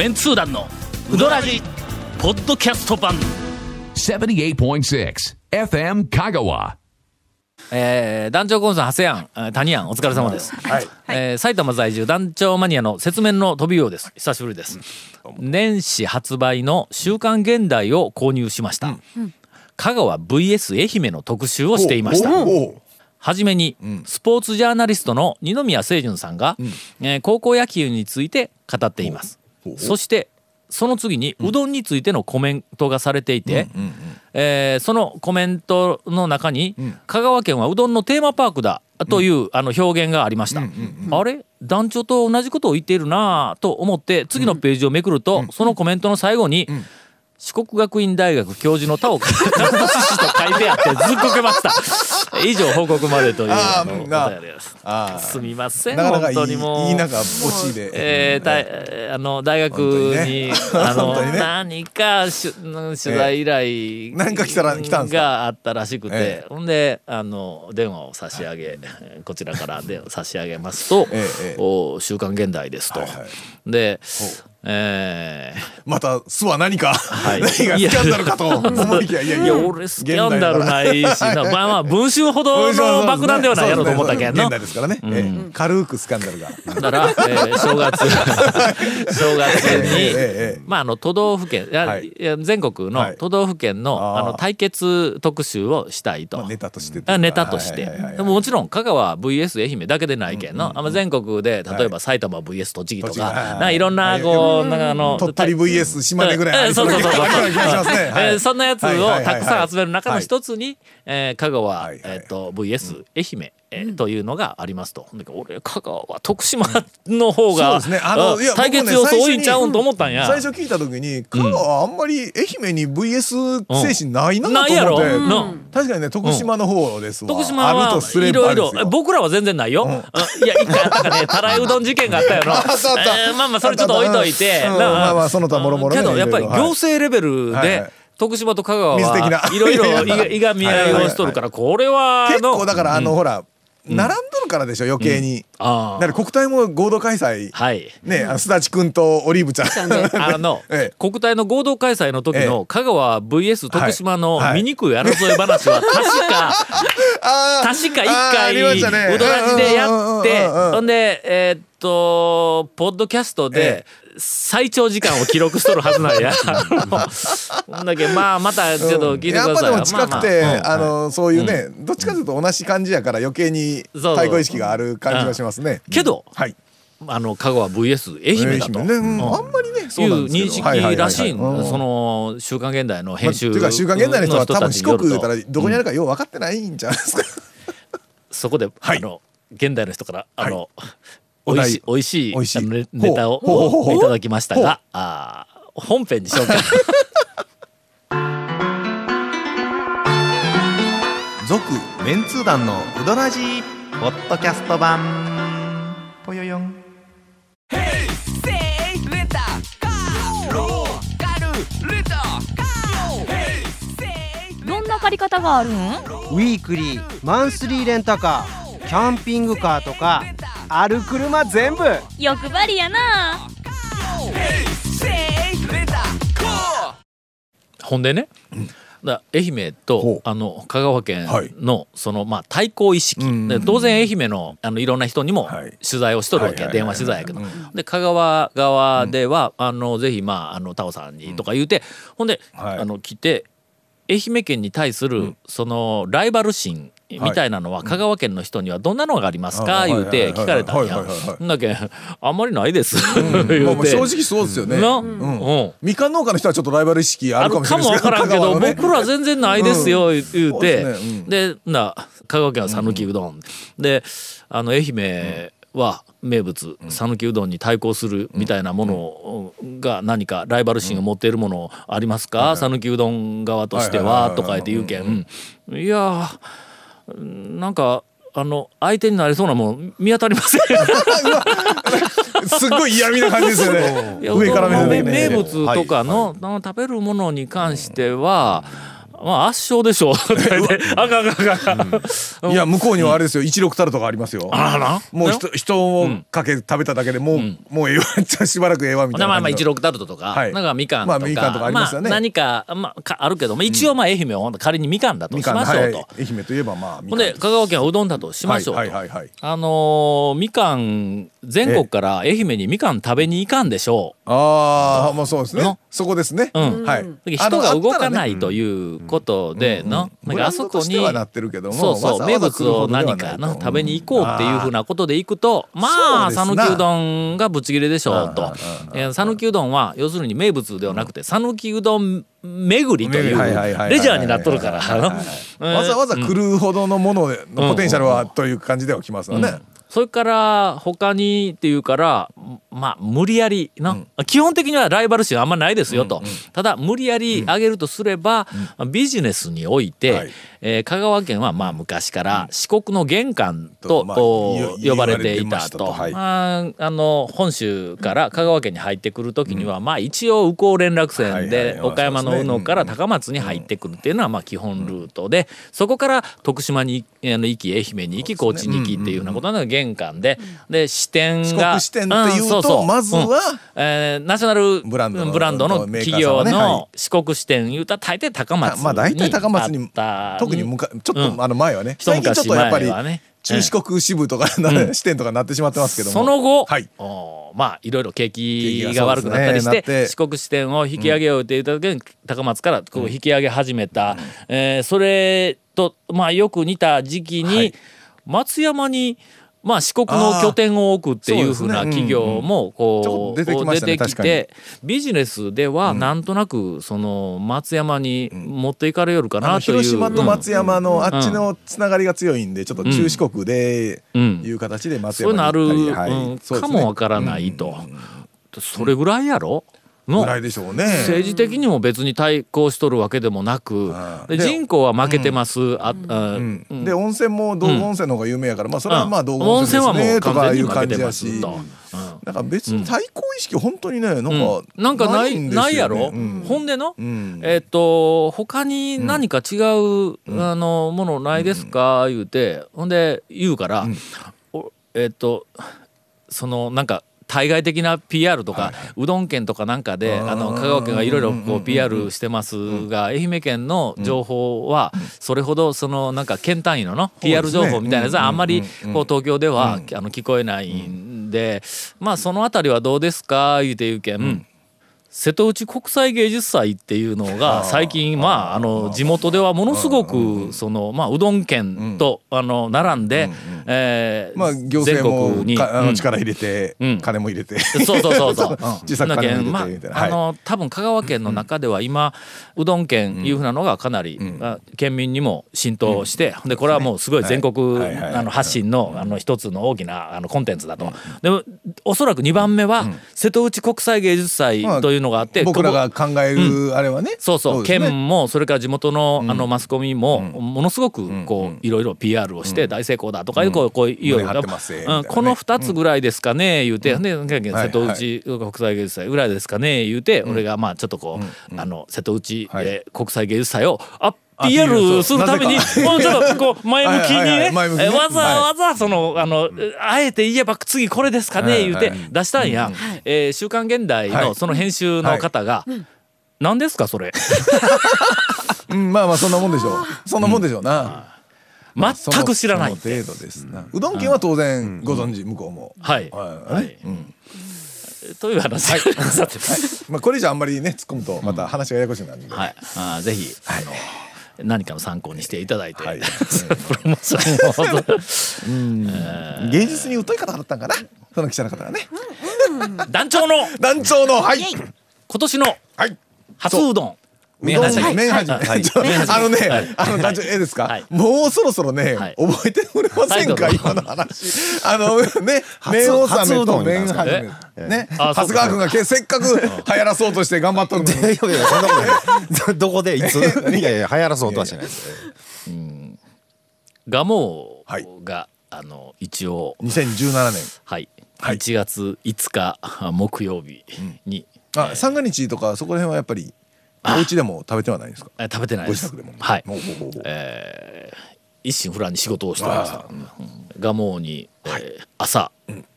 メンツー団のウドラジポッドキャスト版78.6 FM Kagawa. えー団長コンさん、長谷庵、えー谷庵、お疲れ様です。えー埼玉在住団長マニアの説明の飛びようです。久しぶりです。年始発売の週刊現代を購入しました。香川 VS 愛媛の特集をしていました。はじめに、スポーツジャーナリストの二宮清純さんが、えー高校野球について語っています。そしてその次にうどんについてのコメントがされていて、えーそのコメントの中に、香川県はうどんのテーマパークだという、あの表現がありました。あれ？団長と同じことを言っているなぁと思って次のページをめくると、そのコメントの最後に、四国学院大学教授の田岡和志と書いてあってずっこけました。以上報告までというあのお便りです。あすみません本当にもう。いいなんか募集で。えー大えーあの大学に本あの 何か取材依頼なんか来たら来たんがあったらしくて。えほんであの電話を差し上げこちらから電話差し上げますとええええ「お週刊現代です」と。はいはい。でえー。また巣は何か、い。何がスキャンダルかと。思いきやいやいや。いや俺スキャンダルないしな。まあまあ文春ほどの爆弾ではないやろうと思ったけんどの現代ですからね、ええ。軽くスキャンダルが。だから、えー正月。正月に、ええええまああの都道府県いや、はい。全国のはい。都道府県の,、あー。あの対決特集をしたいと。まあネタとしてあネタとして、はいはいはいはい。でももちろん香川 VS 愛媛だけでないけんの、あの全国で例えば埼玉 VS 栃木とか、はいはい。ないろんなこう、なんかあの鳥取 VS 島根ぐらいそうそうそうそんなやつをたくさん集める中の一つに、えー香川、え VS 愛媛、えーというのがありますと。ほんで俺香川は徳島の方が、そうですね。あの対決要素多いんちゃうんと思ったんや。最初聞いた時に香川はあんまり愛媛に VS 精神ないなと思って、ないやろ、な確かにね徳島の方ですわ、徳島はいろいろ僕らは全然ないよ、うん。いや一回あったかね。たらいうどん事件があったよな あったあった。えーまあまあそれちょっと置いといて、うん。なまあ。まあその他もろもろねけどやっぱり行政レベルではいはい。徳島と香川はいろいろいが み合いをしとるからこれは結構のだからあの、ほら並んどるからでしょ余計に、あだから国体も合同開催。はい。ねあのすだちくんとオリーブちゃん。あの、ええ国体の合同開催の時えの香川 VS 徳島のはい。醜い争い話は 確か、確か一回うどらじでやってほんでえーっとポッドキャストで最長時間を記録しとるはずなんや。ほんだけまあまたちょっと聞いてください。やっぱでも近くて、まあのそういうね、どっちかというと同じ感じやから余計に対抗意識がある感じがしますね。けどはい。あの香川 VS 愛媛だと。あんまりね、いそうなんう認識らしいその「週刊現代」の編集まあ、ていうか週刊現代の人は多分四国言 うたら うんどこにあるかよう分かってないんじゃないですか。そこで、はい。あの現代の人からあの、お題おいしいおいしい美味しい。あのネネタをいただきましたがあー本編にしようか。続メンツー団のウドラジーポッドキャスト版。ぽよよん。どんな借り方があるん？ウィークリーマンスリーレンタカー。キャンピングカーとかある車全部。欲張りやな。ほんでね、だ愛媛とあの香川県はい。のそのまあ対抗意識、うんで当然愛媛のあのいろんな人にもはい。取材をしとるわけ、電話取材やけど、で香川側では、あのぜひまああのタオさんにとか言うて、ほん。で、はい。あの来て愛媛県に対するそのライバル心みたいなのは香川県の人にはどんなのがありますか、はい言うて聞かれたんや。だけんあんまりないです、正直そうですよね。みかん農家の人はちょっとライバル意識ああるかもわもしれないですからんけど、僕ら全然ないですよ、言うて。で香川県は讃岐うどん、であの愛媛は名物讃岐うどんに対抗するみたいなものが何かライバル心を持っているものありますか？讃岐うどん側としてはとか言って言うけん。いやーなんかあの相手になりそうなもん見当たりません。すっごい嫌味な感じですよね。上から目ね。名物とかの、あの食べるものに関しては、まあ圧勝でしょう。あかんあかんあかん。あかん。いや向こうにはあれですよ。一六タルトがありますよ。あら。なもう人人をかけ食べただけでもう、もうええわ。しばらくええわみたいなまあまあ一六タルトとか、はい。なんかみかんとか、まあみかんとかありますよね。あ何か,、まあ、かあるけど、まあ、一応まあ愛媛は仮にみかんだとしましょうと、はい。愛媛といえばまあみほんで香川県はうどんだとしましょうと、はいはいはいはい。あのーみかん全国から愛媛にみかん食べに行かんでしょう。ああまあそうですね。の？そこですね、うん。はい。人が動かないいということでの、なん。かあそこにブランドとしてはなってるけどもそうそう名物を何かと。な食べに行こうっていうふうなことで行くとまあ讃岐うどんがぶち切れでしょうと。讃岐うどんは要するに名物ではなくて讃岐うどん巡りというレジャーになっとるから。わざわざ来るほどのもののポテンシャルはという感じではきますよね、それから他にっていうからまあ無理やりな、基本的にはライバル視はあんまないですよと、ただ無理やり上げるとすれば、まあビジネスにおいて、はい。えー香川県はまあ昔から四国の玄関ととまあ呼ばれていたと。はい。まああの本州から香川県に入ってくる時には、まあ一応宇高連絡船はいではい。岡山の宇野から高松に入ってくるっていうのはまあ基本ルートでそこから徳島にあの行き愛媛に行き高知に行きっていうようなことなのが玄関でで支店四が国支店っていうと、んそそまずは、うん。えーナショナルブランドのブランドの企業の四国支店いうたら大抵高松にまあ大体高松に特にむかちょっと、うん。あの前はね。一最近ちょっとやっぱりね。中四国支部とか、支店とかなってしまってますけども。その後、はい。おーまあいろいろ景気がが悪くなったりして、ね四国支店を引き上げようって言った時に、高松からこう引き上げ始めた、えーそれとまあよく似た時期に、はい。松山にまあ四国の拠点を置くっていうふうな企業もこう出てきてビジネスではなんとなくその松山に持っていかれよるかなという。広島と松山のん。あっちのつながりが強いんでちょっと中四国でうんいう形で松山に行ったり、はいうんそうですね。かもわからないと、それぐらいやろ？うね。政治的にも別に対抗しとるわけでもなく人口は負けてます、で温泉も道後温泉の方が有名やから、まあそれはまあ道後温温泉ですねとかいう感じやし。なんか別に対抗意識本当にねなんか、うん。なんかないんですよね。ないやろ、うん。ほんでの、うん。えっ、と他に何か違う、あのものないですか、言うてほんで言うから、おえっ、とそのなんか対外的な PR とか、うどん県とかなんかであの香川県がいろいろこう PR してますが愛媛県の情報はそれほどそのなんか県単位のの PR 情報みたいなやつはあんまりこう東京ではあの聞こえないんでまあそのあたりはどうですか？言うて言うけん瀬戸内国際芸術祭っていうのが最近まああの地元ではものすごくそのまあうどん県とあの並んでえーまあ行政も全国にかあうん。の力入れて、うん。金も入れて。そうそうそうそう。小さく金も入れてまああの多分香川県の中では今うどん県いうふうなのがかなり、あ県民にも浸透して、でこれはもうすごい全国、あの発信のあの一つの大きなあのコンテンツだと。でもおそらく2番目は、瀬戸内国際芸術祭というのがあって、僕らが考えるあれはね、そうそう。ですね。県もそれから地元のあのマスコミもものすごくこういろいろ PR をして大成功だとかいうこうこういうようなこの2つぐらいですかね言うて。ではい瀬戸内国際芸術祭ぐらいですかね言うて俺がまあちょっとこうあの瀬戸内国際芸術祭をああ PR するためにもうちょっとこう前向きにはいはい。はねわざわざそのあのあえて言えば次これですかね言うてはい。出したんや。えー週刊現代はい。のその編集の方が何ですかそれ？うん、まあまあそんなもんでしょう。そんなもんでしょうな、全く知らない。程度ですな。うどん県は当然ご存知向こうも、はい。はい。はい。という話。さて。まあこれ以上あんまりね突っ込むとまた話がややこしくなるんで、はい、あーぜひ、あの何かの参考にしていただいて、はい。プロモーションを芸術に疎い方だったんかな？その記者の方がね。団長の。団長の。はい。今年の。はい。初うどん麺はじめはい。麺はじめあのね、はい。あの団長ええですか、はい。もうそろそろね、はい。覚えてくれませんか、はい今の話。あのね麺納めと麺はじめね。長谷川君がけせっかく流行らそうとして頑張っとるのに。いやいやそんなことない。どこでいつ？いやいや流行らそうとはしないです。蒲生はい。が、あの一応2017年。はい、はい。1月5日木曜日に、あ三が日とかそこら辺はやっぱりお家でも食べてはないんですか？え食べてないです。ご自宅でも。はい。えー一心不乱に仕事をしてました。蒲生に、えー朝。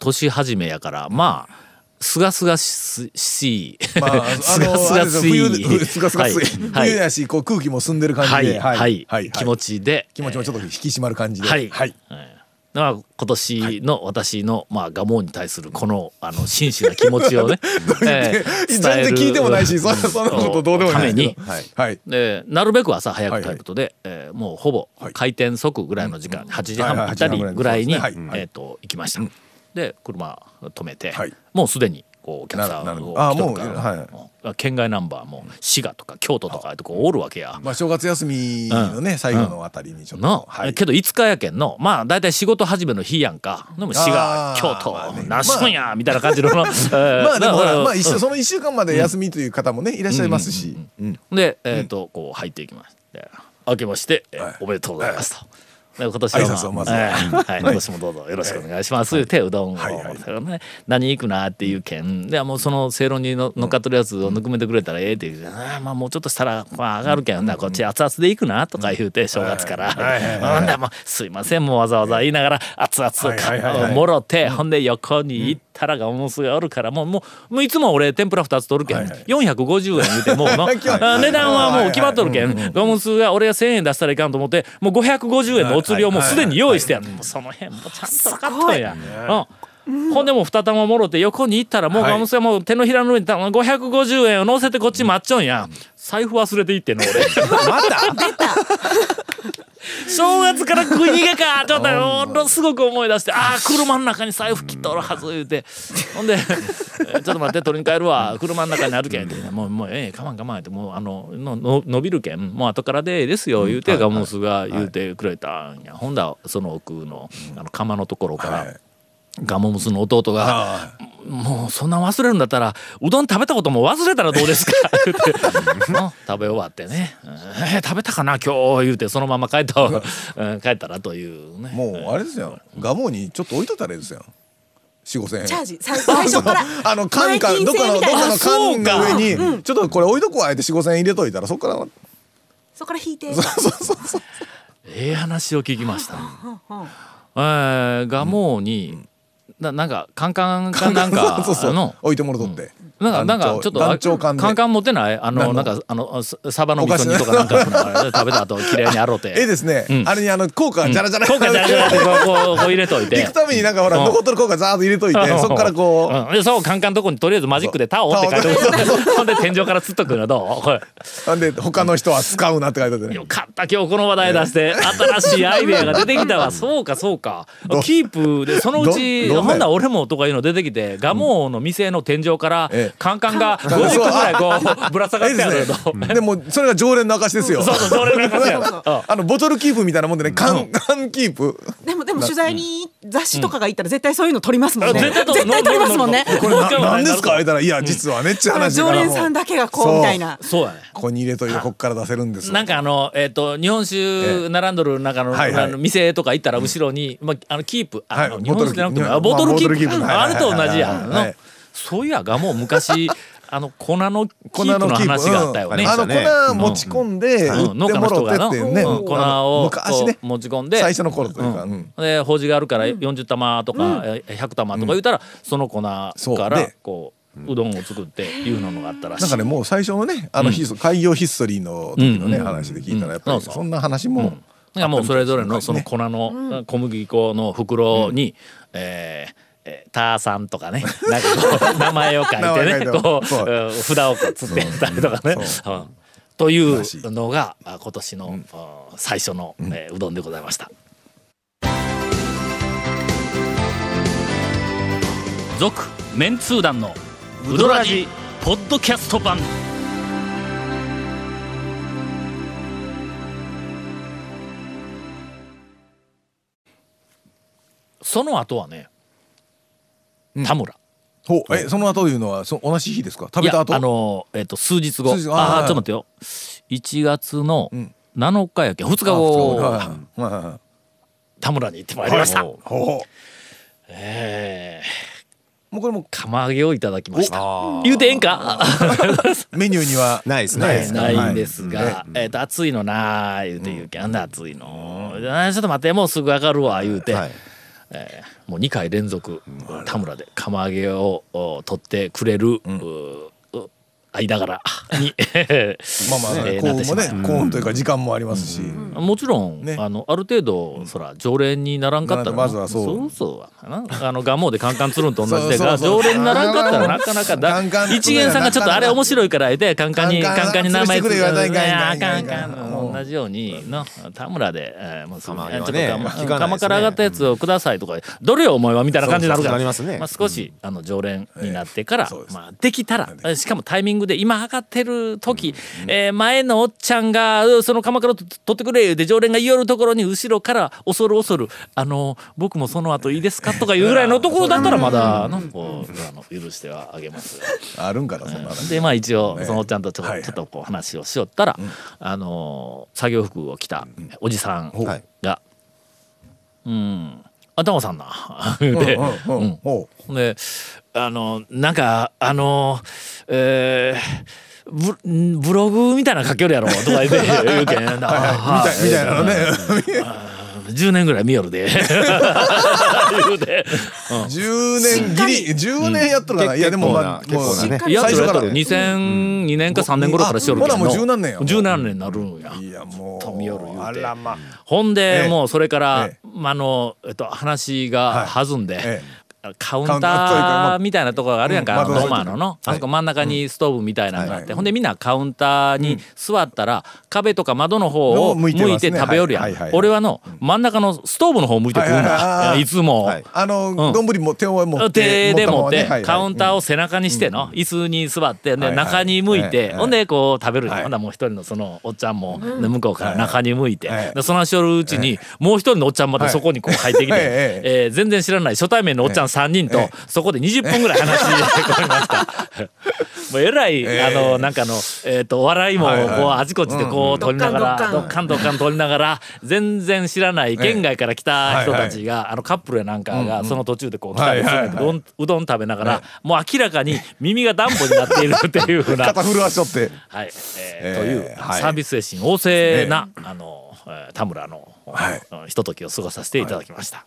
年始めやからまあすがすがししい。まあ、あ すがの、すがしい。すがすがしい。はい。冬やし、こう空気も澄んでる感はい。じで。はい、気持ちで。気持ちもちょっと引き締まる感じで。はい。はい。まあ、今年の私の、まあ、蒲生に対するこのあの真摯な気持ちをね、えー全然聞いてもないし、そんなそんなことどうでもないですけど。ためはい。はい。でなるべく朝早くということで、えーもうほぼはい。開店即ぐらいの時間、8時はいはい半ぴったりぐらいに、8えー、と行きました、で車止めて、はい。もうすでにこうお客さんを来とるから。はい。うん。県外ナンバーも滋賀とか京都とかってこうおるわけや。まあ、正月休みのね、最後のあたりにちょっなと。はい。けど5日やけんの。まあ大体仕事始めの日やんか。でも滋賀あー京都、まあね。何しとんや、みたいな感じの、え ーまあでもほら、まあ一緒、その一週間まで休みという方もね、いらっしゃいますし。うん。で、えっ、と、こう入っていきまして、明けまして、えーはいおめでとうございますと。で今年は、まはい、今年もどうぞよろしくお願いします。とい。うてうどんを、はいはい。何行くなっていう件。でもうその正論にの乗っかってるやつをぬくめてくれたらええって言う。て、あーまあもうちょっとしたら、まあ、上がるけんな、こっち熱々で行くなとか言うて正月から、ほんでもうすいませんもうわざわざ言いながら熱々をはいはいはいはい。もろて、ほんで横に行ったらがもすがおるからもうもうもういつも俺天ぷら2つ取るけん、はいはい。450円言うてもう 値段はもう決まっとるけん。ガムスが俺が1,000円出したらいかんと思ってもう550円のお釣りをもうすでに用意してやんその辺もちゃんと分かっとんや。うん。ほんでもう二玉もろて横に行ったらもうはい。ガムスがもう手のひらの上にた550円を乗せてこっち待っちょんや。財布忘れていってんの俺。また？正月から食い逃げかちょっとものすごく思い出してああ車の中に財布切っとるはず言うて。ほんで「えちょっと待って取りに帰るわ。車の中にあるけん」ってもうもうええ我慢我慢ってもうあののの伸びるけん。もう後からでええですよ言うてガモスが言うてくれたんや。ほんだらその奥のあの釜のところから、はいガモムスの弟があ「もうそんな忘れるんだったらうどん食べたことも忘れたらどうですか? 」言ってうん食べ終わってね「えー食べたかな？今日」言うてそのまま帰った、うん。帰ったらというね。もうあれですよ。ガモにちょっと置いとったらいいですよ。四五千円。チャージ。最最初からあの缶かどっかのどっかの缶の上にちょっとこれ置いとくわって四五千円入れといたらそこからそこから引いて。そうそうそうええ話を聞きました。えー、ガモに、ななんかカンカンかなんか そうそうあの置いてもらとってなんかなんかちょっとカンカン持ってない？あのなんかあのササバの味噌煮とかなんか食べた後綺麗に洗うて。ええですね。うん。あれにあの効果じゃらじゃら効果じゃらじゃらってこう入れといて。行く。ためになんかほらうん。残っとる効果ザーッと入れといてそこからこう。うん、でそうカンカンのとこにとりあえずマジックで「タオ」って書いて ほんで天井からつっとくのどう？なんで他の人は使うなって書いてあってねよかった今日この話題出して新しいアイデアが出てきたわ。そうかそうか。どキープでそのうちほんなら俺もとかいうの出てきて蒲生の店の天井からええカンカンが50個ぐらいこう ぶら下がってあるですね。でもそれが常連の証ですよ。そうそうそれなんかやうん。あのボトルキープみたいなもんでね缶缶キープ。でもでも取材に雑誌とかが行ったら絶対そういうの撮りますもんね。絶対撮りますもんね。これ何ですか言ったらいや実はねっちゅう。あの話常連さんだけがこうみたいな。そう。やねここに入れといてこっから出せるんです。なんかあのえっ、と日本酒並んどる中の,、店とか行ったら後ろに、まあ、あのキープ。あの、はい日本酒じゃなくてボトルあボトルキープ,、まあれと同じやん、はいはいそういやがもう昔 あの粉のキープ。の話があったよね。うん。あの粉持ち込んでうん。農家の人が。粉を持ち込んで。最初の頃というかううん。んで法事があるから40玉とか、え100玉とか言ったら、その粉からこううどんを作っていうのがあったらしい。なんかねもう最初のねあのヒス開業ヒストリーの時のねうん。話で聞いたらやっぱりそんな話もいやもうそれぞれのそのね粉の小麦粉の袋に、えーえーターさんとかね。なんかこう名前を書いてて。ねこうそう。うん札をこうつってたりとかね。というのがあ今年の、あ最初の、えーうどんでございました。続メンツー団のウドラジポッドキャスト版。その後はね田村。ほう。えその後というのはそ同じ日ですか？食べた後？いやあのーえっ、と数日後。数日後。ああはいちょっと待ってよ。1月のん。7日やけん。2日あ後。はいはいはい。はい田村に行ってまいりました。ほう。ほええもうこれも釜揚げをいただきました。言うてええんか？メニューにはないですね。ないですないんですが、えっ、と、暑いのなあ言うて言うけん、なんで暑いの、あーちょっと待って、もうすぐ上がるわ、言うて、はい。えーもう2回連続、田村で釜揚げをお取ってくれる、間柄に、まあまあ えー幸運もね幸運というか時間もありますしもちろん、ね。あのある程度、そら常連にならんかったらまずはそう。そうそうな。あのガモでカンカンつるんと同じで常連にならんかったらなかなかだ。一元さんがちょっとあれ面白いから言ってカンカンにカンカンカンカンに名前つるしてあいかんいかんあかかんいかん。ん同じようにの田村で、えー釜から上がったやつをくださいとかどれよお前はみたいな感じになるから。まあ、少し、あの常連になってから、まあ、できたらしかもタイミングで今測ってる時、えー前のおっちゃんがうその鎌倉と取ってくれ言うて常連が言いよるところに後ろから恐る恐る「あの僕もその後いいですか?」とかいうぐらいのところだったらまだのこうあの許してはあげます。あるんかなそんな話でまあ一応ええそのおっちゃんとちょっと,、こう話をしよったら、あのー作業服を着たおじさんはい。が「うん。頭さんな」言うて。であのなんかあのえーブブログみたいなの書けるやろとか言って言うけんうみたい。みたいなのね10年ぐらい見よるで。言うて。10年ギリ10年やっとるかな。いやでもまあ結構なもうねやっとるやっとる。最2002年か3年頃からしよるけど。もう十何年や十何年になるんや。いやもう。と見よる言うて。あらま。ほんで、ええ。もうそれから、えまああの、えっと、話が弾んで、えカウンターみたいなところがあるやんか、うんあのあそこ真ん中にストーブみたいなのがあって、はいほんでみんなカウンターに座ったら、壁とか窓の方をの向向いて食べよるやん、俺はの真ん中のストーブの方向いて食うんだ、はいいつも。はい。あのん。丼も手を持って手で持ってカウンターを背中にしての椅子に座ってで中に向いえてえほんでこう食べるはい。ほんならもう一人のそのおっちゃんもで向こうから中に向いてそのしょるうちにもう一人のおっちゃんまたそこにこう入ってきてはい。ええー全然知らない初対面のおっちゃん3人とええ。そこで20分ぐらい話してこれました。もうえらい、ええ。あのなんかの、えー、と笑いもこう、はいはい。あちこちでこう、取りながらドッカンドッカン。ドッカンドッカン取りながら全然知らない県外から来た人たちが、あのカップルやなんかがその途中でこう来たりするんだうどん食べながら、もう明らかに耳が暖房になっているっていうふうな、肩震わしとって。はい。えーえーという、はい。サービス精神旺盛な、あの、えー田村の、はい。うんひとときを過ごさせていただきました。